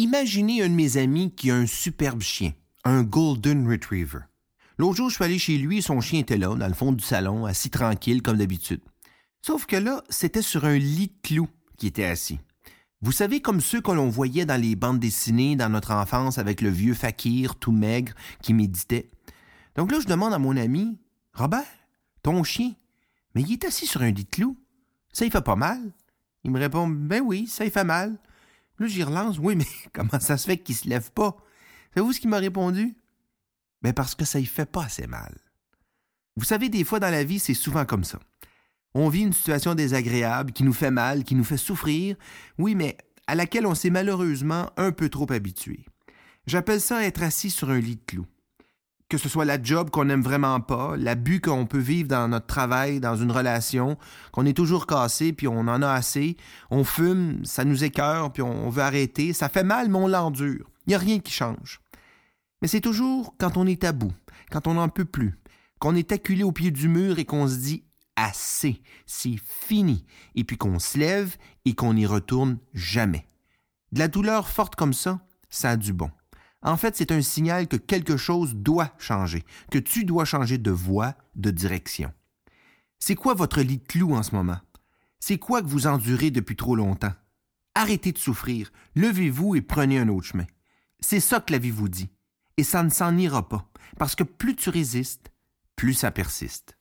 Imaginez un de mes amis qui a un superbe chien, un Golden Retriever. L'autre jour, je suis allé chez lui, son chien était là, dans le fond du salon, assis tranquille comme d'habitude. Sauf que là, c'était sur un lit de clous qui était assis. Vous savez, comme ceux que l'on voyait dans les bandes dessinées dans notre enfance avec le vieux fakir tout maigre qui méditait. Donc là, je demande à mon ami, Robert, ton chien, mais il est assis sur un lit de clous. Ça, il fait pas mal. Il me répond, ben oui, ça, il fait mal. Là, j'y relance, oui, mais comment ça se fait qu'il se lève pas? Savez-vous ce qu'il m'a répondu? Ben parce que ça y fait pas assez mal. Vous savez, des fois dans la vie, c'est souvent comme ça. On vit une situation désagréable qui nous fait mal, qui nous fait souffrir, oui, mais à laquelle on s'est malheureusement un peu trop habitué. J'appelle ça être assis sur un lit de clous. Que ce soit la job qu'on n'aime vraiment pas, l'abus qu'on peut vivre dans notre travail, dans une relation, qu'on est toujours cassé, puis on en a assez, on fume, ça nous écœure, puis on veut arrêter, ça fait mal, mais on l'endure. Il n'y a rien qui change. Mais c'est toujours quand on est à bout, quand on n'en peut plus, qu'on est acculé au pied du mur et qu'on se dit assez, c'est fini, et puis qu'on se lève et qu'on n'y retourne jamais. De la douleur forte comme ça, ça a du bon. En fait, c'est un signal que quelque chose doit changer, que tu dois changer de voie, de direction. C'est quoi votre lit de clou en ce moment? C'est quoi que vous endurez depuis trop longtemps? Arrêtez de souffrir, levez-vous et prenez un autre chemin. C'est ça que la vie vous dit et ça ne s'en ira pas, parce que plus tu résistes, plus ça persiste.